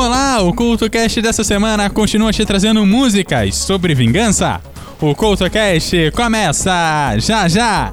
Olá, o CultoCast dessa semana continua te trazendo músicas sobre vingança. O CultoCast começa já já!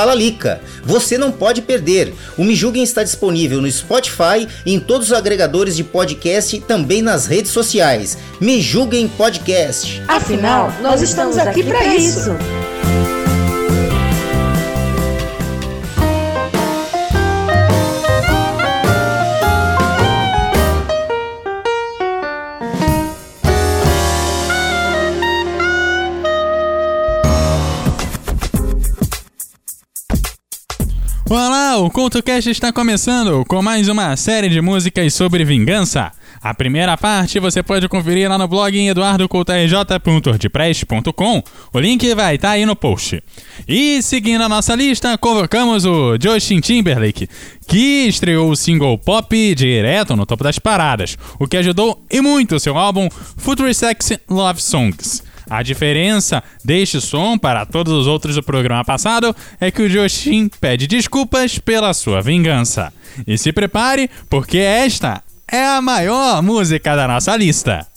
Lica. Você não pode perder. O Me Julguem está disponível no Spotify e em todos os agregadores de podcast e também nas redes sociais. Me Julguem Podcast. Afinal, nós estamos aqui para isso. Olá, o CoutoCast está começando com mais uma série de músicas sobre vingança. A primeira parte você pode conferir lá no blog em eduardocoutorj.wordpress.com. O link vai estar aí no post. E seguindo a nossa lista, convocamos o Justin Timberlake, que estreou o single pop direto no topo das paradas, o que ajudou e muito seu álbum Future Sex Love Songs. A diferença deste som para todos os outros do programa passado é que o Joshin pede desculpas pela sua vingança. E se prepare, porque esta é a maior música da nossa lista.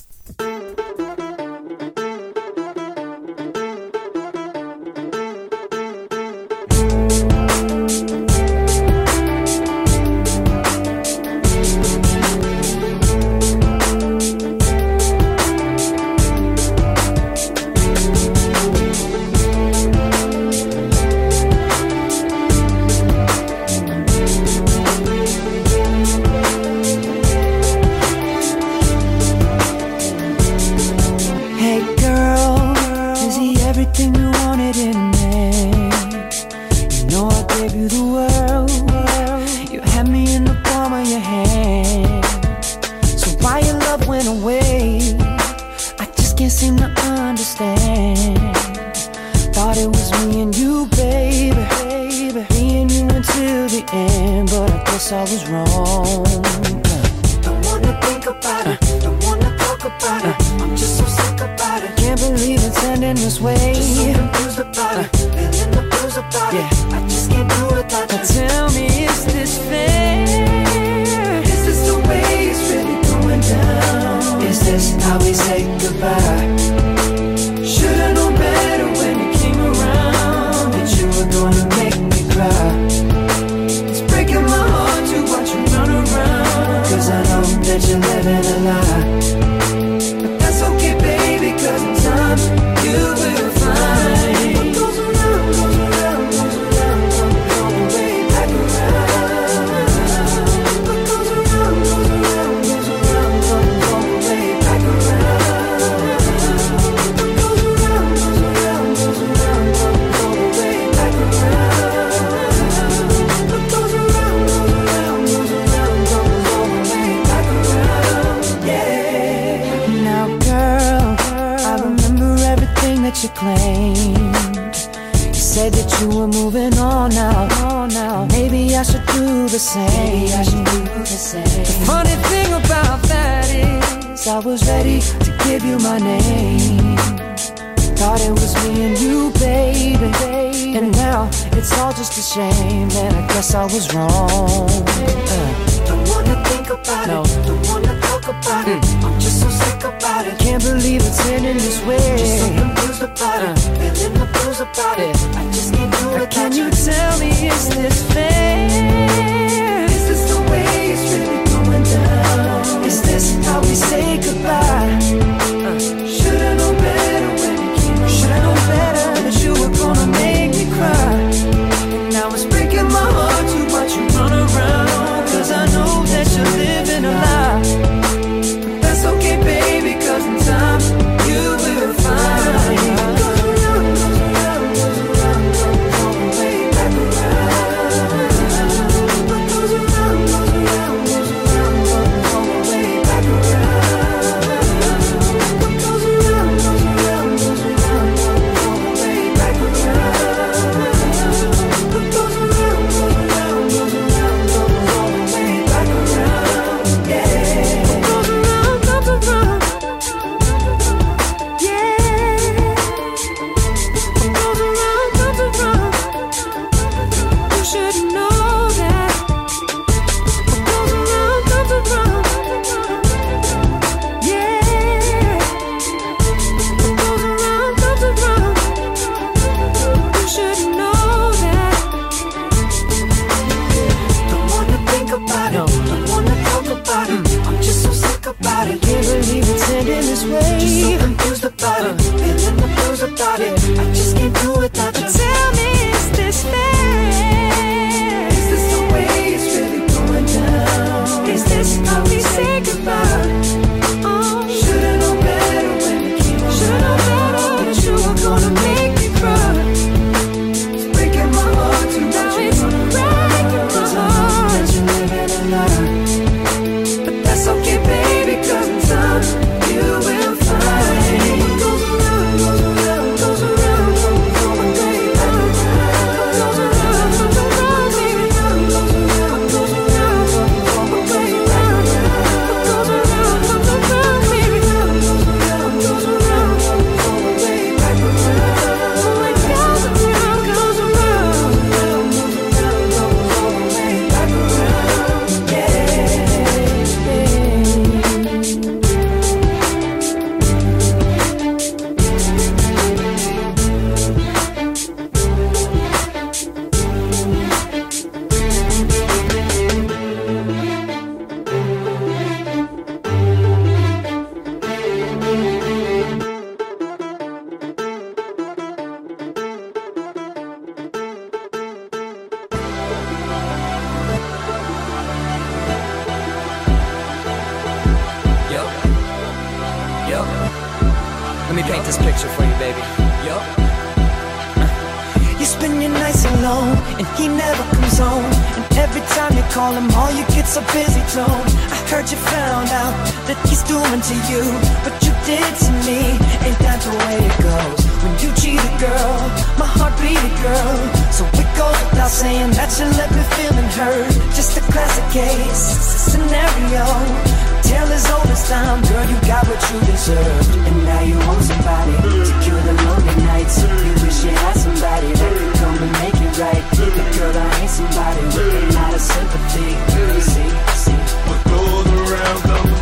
A busy tone. I heard you found out that he's doing to you, but you did to me. Ain't that the way it goes? When you cheat a girl, my heart beat a girl. So it goes without saying that you left me feeling hurt. Just a classic case scenario. Tale as old time, girl, you got what you deserved. And now you want somebody to cure the lonely nights. You wish you had somebody that could come and make it right. But girl, I ain't somebody with a lot of sympathy. See, see. What goes around comes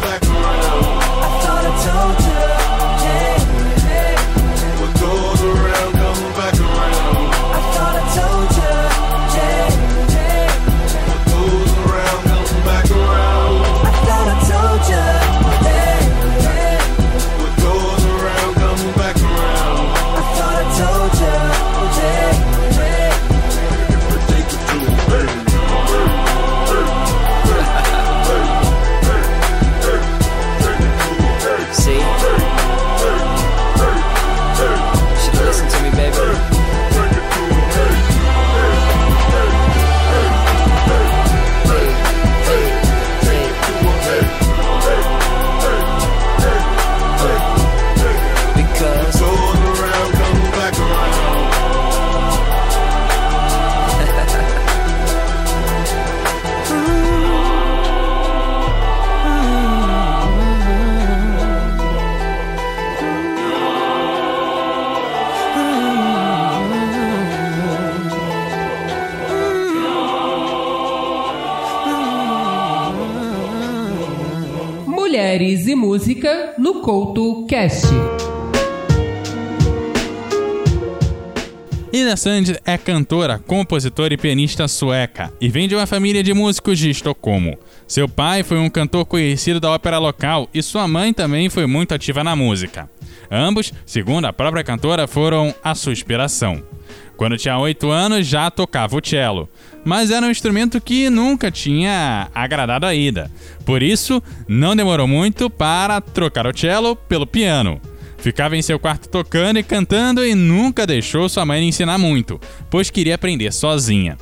Ida Sand é cantora, compositora e pianista sueca e vem de uma família de músicos de Estocolmo. Seu pai foi um cantor conhecido da ópera local e sua mãe também foi muito ativa na música. Ambos, segundo a própria cantora, foram a sua inspiração. Quando tinha 8 anos já tocava o cello, mas era um instrumento que nunca tinha agradado a Ida. Por isso, não demorou muito para trocar o cello pelo piano. Ficava em seu quarto tocando e cantando e nunca deixou sua mãe lhe ensinar muito, pois queria aprender sozinha.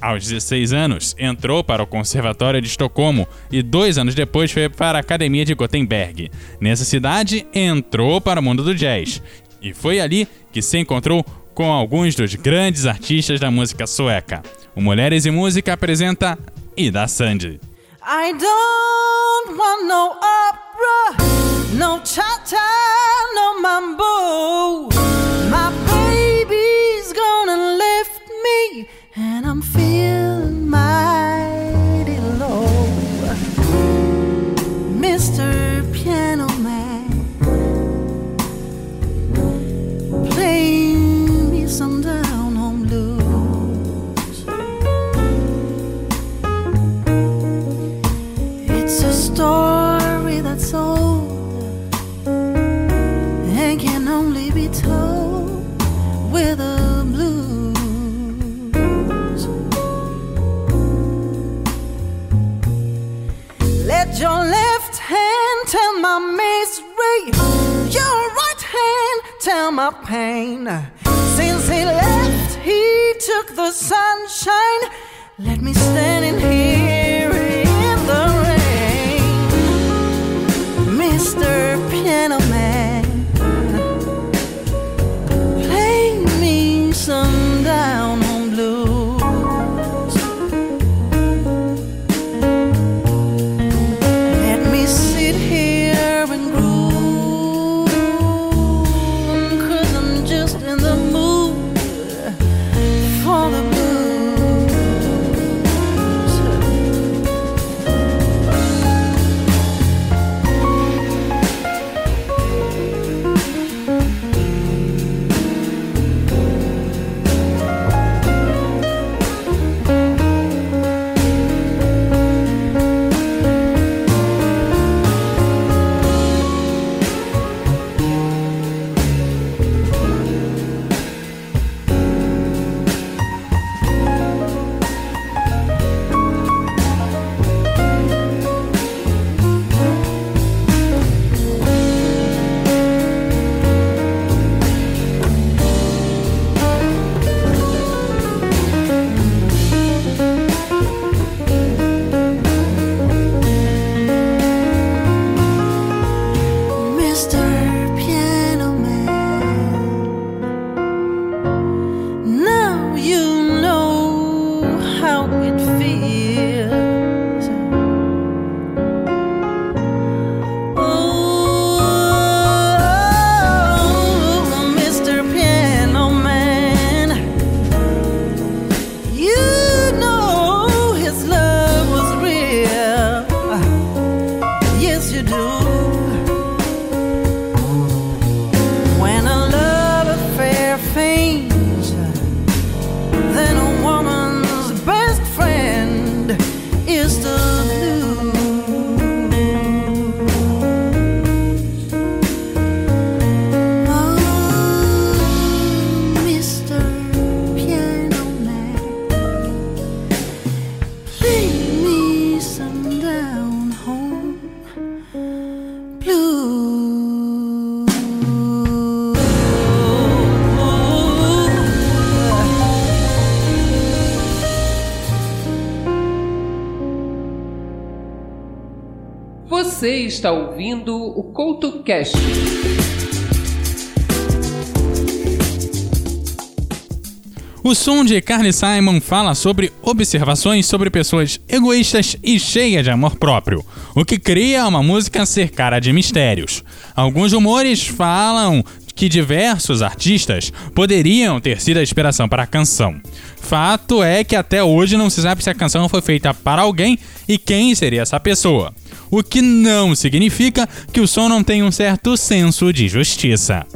Aos 16 anos, entrou para o Conservatório de Estocolmo e dois anos depois foi para a Academia de Gothenburg. Nessa cidade, entrou para o mundo do jazz. E foi ali que se encontrou com alguns dos grandes artistas da música sueca. O Mulheres e Música apresenta Ida Sand. I don't want no opera, no cha-cha, no mambo. My baby's gonna lift me, and I'm feeling mighty está ouvindo o CoutoCast. O som de Carly Simon fala sobre observações sobre pessoas egoístas e cheias de amor próprio, o que cria uma música cercada de mistérios. Alguns rumores falam que diversos artistas poderiam ter sido a inspiração para a canção. Fato é que até hoje não se sabe se a canção foi feita para alguém e quem seria essa pessoa. O que não significa que o som não tem um certo senso de justiça.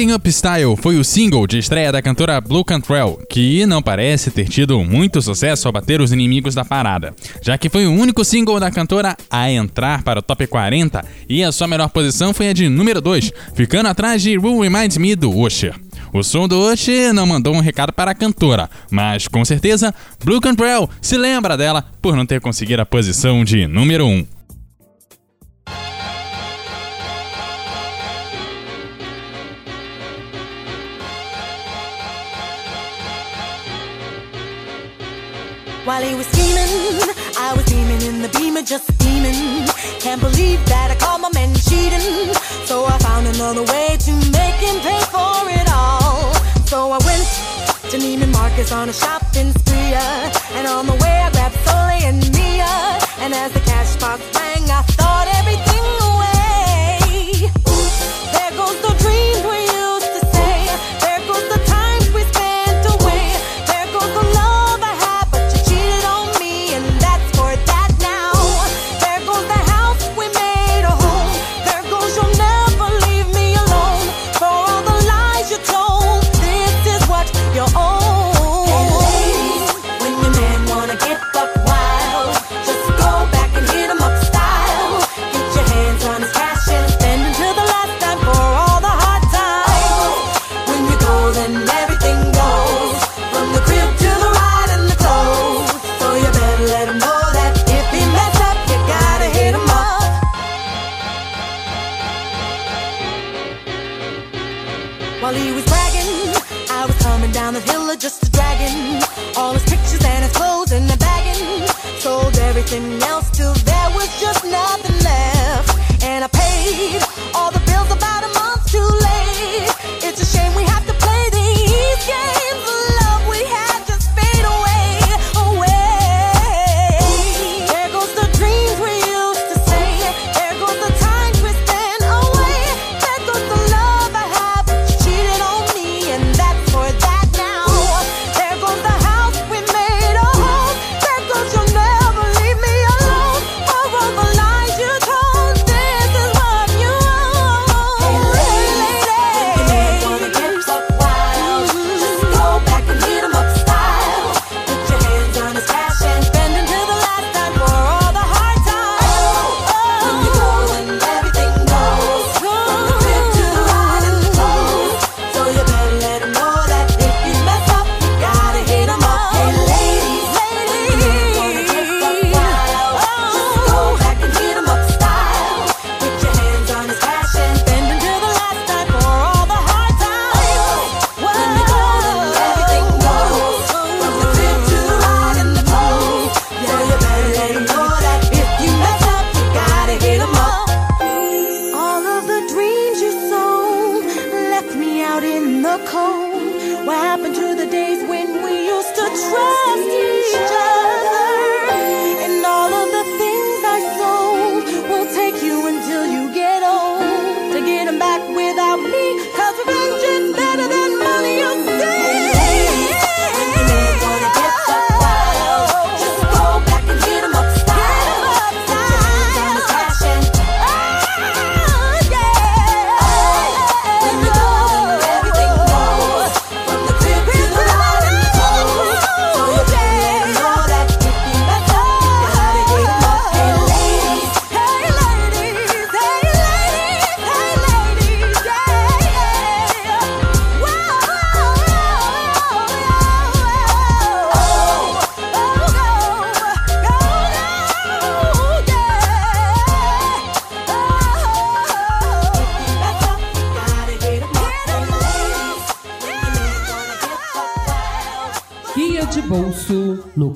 Getting Up Style foi o single de estreia da cantora Blue Cantrell, que não parece ter tido muito sucesso ao bater os inimigos da parada, já que foi o único single da cantora a entrar para o top 40 e a sua melhor posição foi a de número 2, ficando atrás de Will Remind Me do Usher. O som do Usher não mandou um recado para a cantora, mas com certeza Blue Cantrell se lembra dela por não ter conseguido a posição de número 1. Um. While he was scheming, I was steaming in the beamer, just steaming. Can't believe that I caught my man cheating. So I found another way to make him pay for it all. So I went to Neiman Marcus on a shopping spree, uh, and on the way I grabbed Sully and Mia. And as the cash box rang, I thought everything.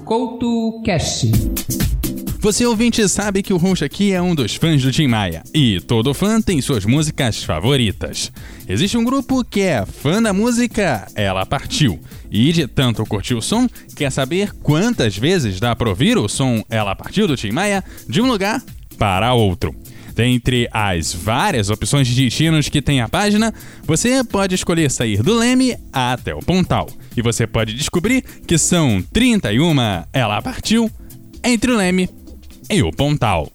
CoutoCast. Você ouvinte sabe que o Roxo aqui é um dos fãs do Tim Maia, e todo fã tem suas músicas favoritas. Existe um grupo que é fã da música Ela Partiu, e de tanto curtir o som, quer saber quantas vezes dá para ouvir o som Ela Partiu do Tim Maia de um lugar para outro. Dentre as várias opções de destinos que tem a página, você pode escolher sair do leme até o Pontal. E você pode descobrir que são 31. Ela partiu entre o Leme e o Pontal.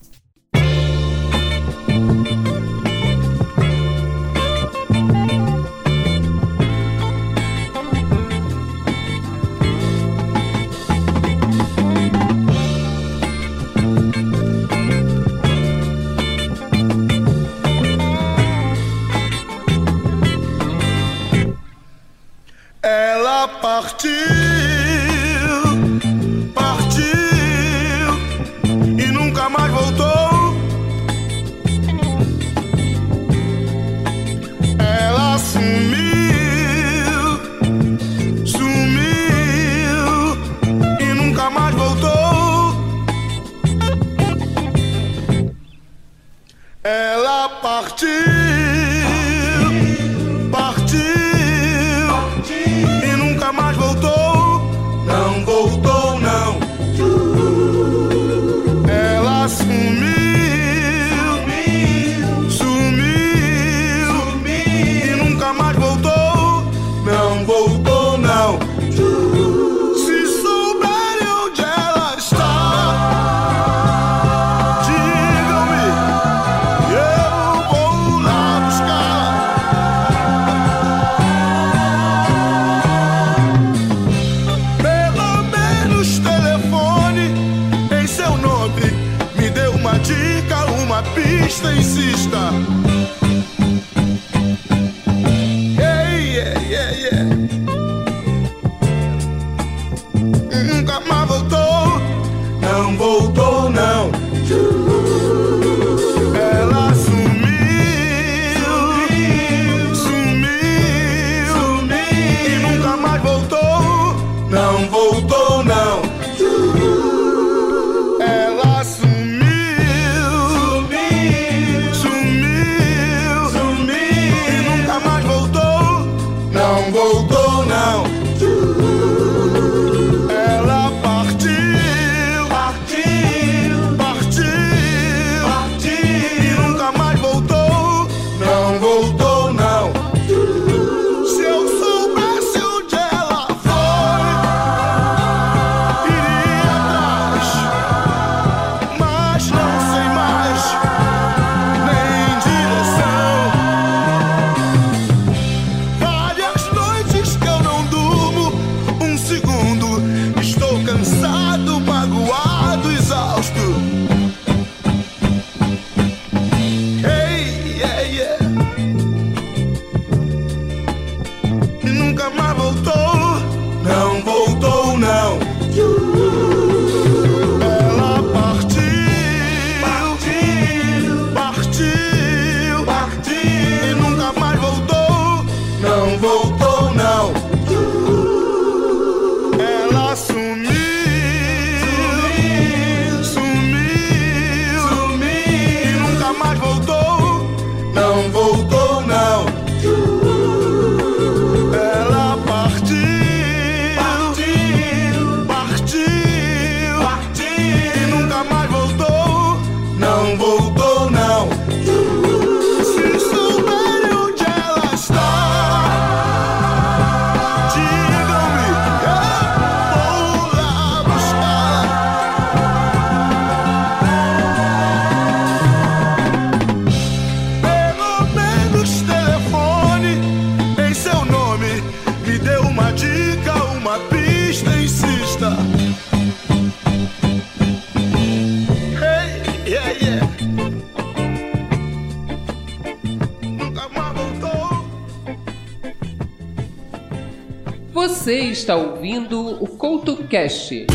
está ouvindo o CoutoCast.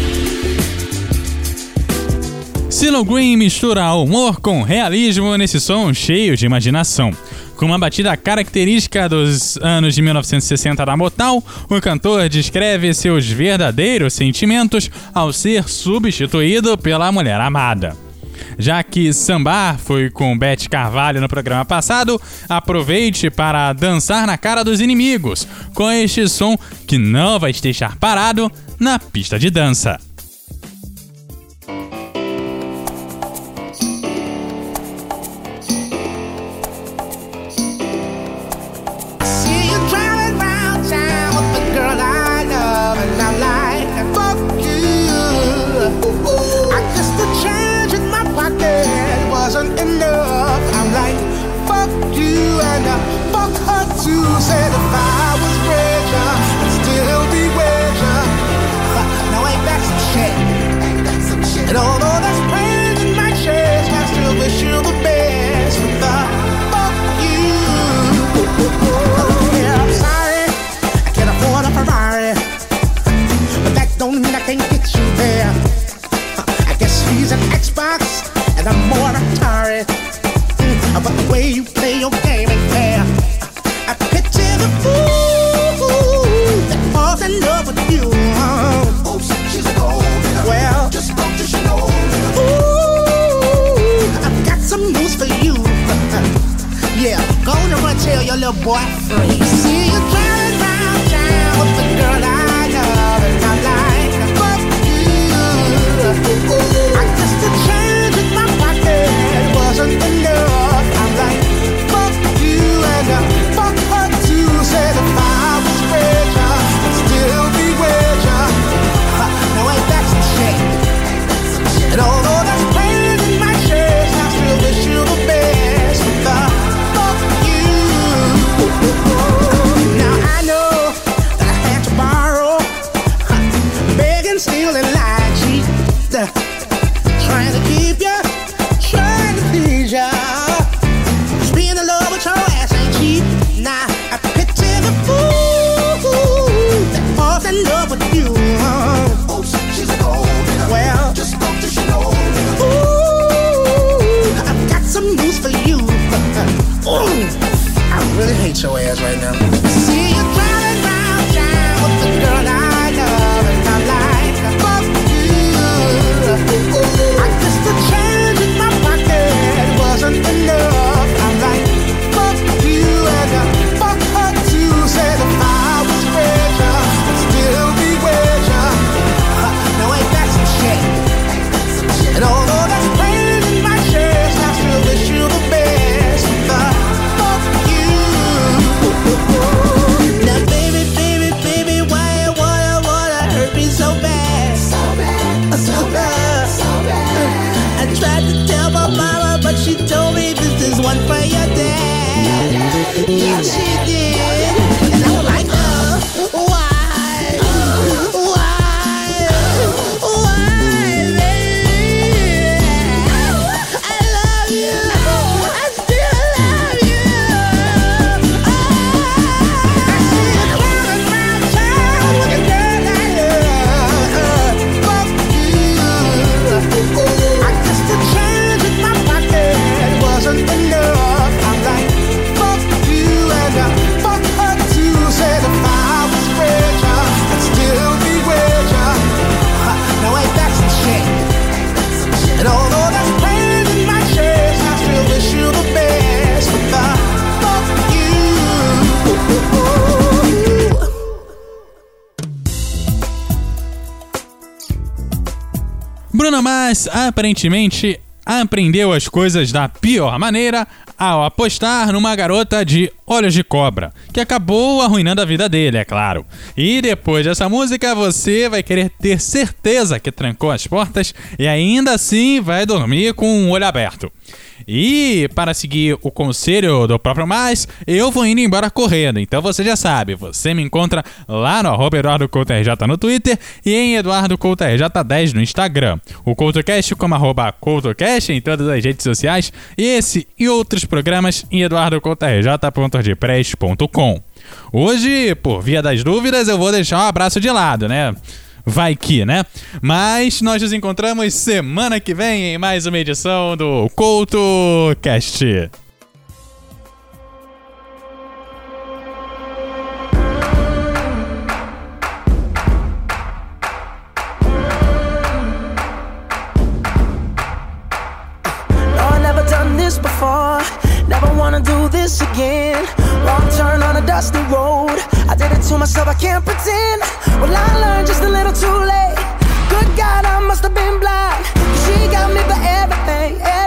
Silo Green mistura humor com realismo nesse som cheio de imaginação. Com uma batida característica dos anos de 1960 da Motown, o cantor descreve seus verdadeiros sentimentos ao ser substituído pela mulher amada. Já que sambar foi com Beth Carvalho no programa passado, aproveite para dançar na cara dos inimigos com este som que não vai te deixar parado na pista de dança. Bruno Mas aparentemente aprendeu as coisas da pior maneira ao apostar numa garota de olhos de cobra, que acabou arruinando a vida dele, é claro. E depois dessa música, você vai querer ter certeza que trancou as portas e ainda assim vai dormir com o olho aberto. E para seguir o conselho do próprio mais, eu vou indo embora correndo. Então você já sabe, você me encontra lá no arroba Eduardo Couto RJ no Twitter e em Eduardo Couto RJ10 no Instagram. O CoutoCast como arroba CoutoCast em todas as redes sociais. E esse e outros programas em eduardocoutorj.ordpress.com. Hoje, por via das dúvidas, eu vou deixar um abraço de lado, né? vai que, né? Mas nós nos encontramos semana que vem em mais uma edição do Couto Cast. Never wanna do this again Wrong turn on a dusty road. I did it to myself, I can't pretend. Well, I learned just a little too late. Good God, I must have been blind. She got me for everything. everything.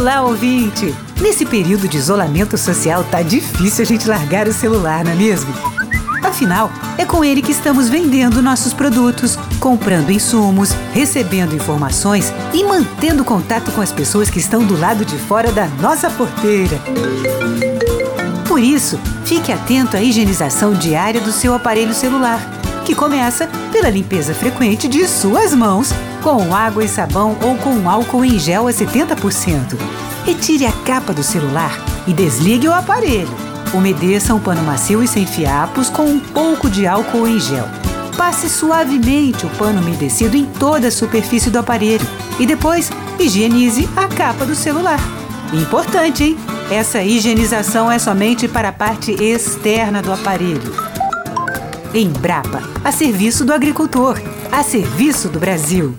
Olá, ouvinte! Nesse período de isolamento social tá difícil a gente largar o celular, não é mesmo? Afinal, é com ele que estamos vendendo nossos produtos, comprando insumos, recebendo informações e mantendo contato com as pessoas que estão do lado de fora da nossa porteira. Por isso, fique atento à higienização diária do seu aparelho celular, que começa pela limpeza frequente de suas mãos com água e sabão ou com álcool em gel a 70%. Retire a capa do celular e desligue o aparelho. Umedeça um pano macio e sem fiapos com um pouco de álcool em gel. Passe suavemente o pano umedecido em toda a superfície do aparelho e depois higienize a capa do celular. Importante, hein? Essa higienização é somente para a parte externa do aparelho. Embrapa, a serviço do agricultor, a serviço do Brasil.